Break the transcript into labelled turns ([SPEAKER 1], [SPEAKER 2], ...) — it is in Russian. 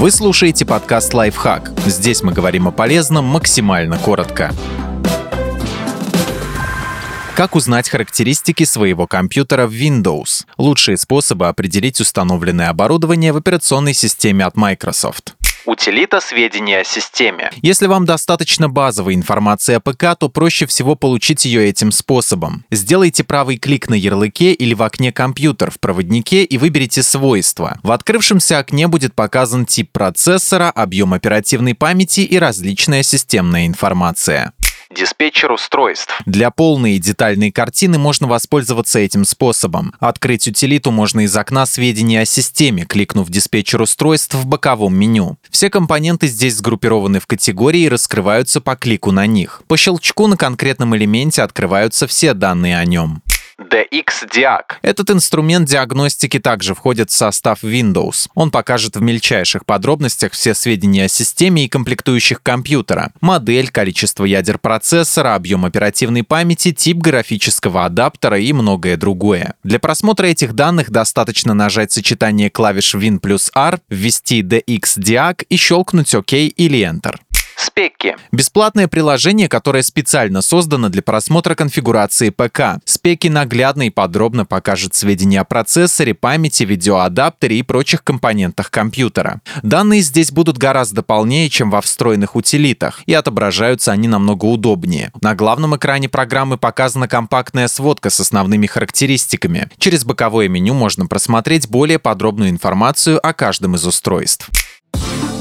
[SPEAKER 1] Вы слушаете подкаст «Лайфхак». Здесь мы говорим о полезном максимально коротко. Как узнать характеристики своего компьютера в Windows? Лучшие способы определить установленное оборудование в операционной системе от Microsoft.
[SPEAKER 2] Утилита сведения о системе.
[SPEAKER 1] Если вам достаточно базовой информации о ПК, то проще всего получить ее этим способом. Сделайте правый клик на ярлыке или в окне «Компьютер» в проводнике и выберите «Свойства». В открывшемся окне будет показан тип процессора, объем оперативной памяти и различная системная информация
[SPEAKER 2] диспетчер устройств.
[SPEAKER 1] Для полной и детальной картины можно воспользоваться этим способом. Открыть утилиту можно из окна сведения о системе, кликнув диспетчер устройств в боковом меню. Все компоненты здесь сгруппированы в категории и раскрываются по клику на них. По щелчку на конкретном элементе открываются все данные о нем.
[SPEAKER 2] DX-Diag.
[SPEAKER 1] Этот инструмент диагностики также входит в состав Windows. Он покажет в мельчайших подробностях все сведения о системе и комплектующих компьютера. Модель, количество ядер процессора, объем оперативной памяти, тип графического адаптера и многое другое. Для просмотра этих данных достаточно нажать сочетание клавиш Win плюс R, ввести DX-Diag и щелкнуть ОК или Enter.
[SPEAKER 2] Спеки.
[SPEAKER 1] Бесплатное приложение, которое специально создано для просмотра конфигурации ПК. Спеки наглядно и подробно покажет сведения о процессоре, памяти, видеоадаптере и прочих компонентах компьютера. Данные здесь будут гораздо полнее, чем во встроенных утилитах, и отображаются они намного удобнее. На главном экране программы показана компактная сводка с основными характеристиками. Через боковое меню можно просмотреть более подробную информацию о каждом из устройств.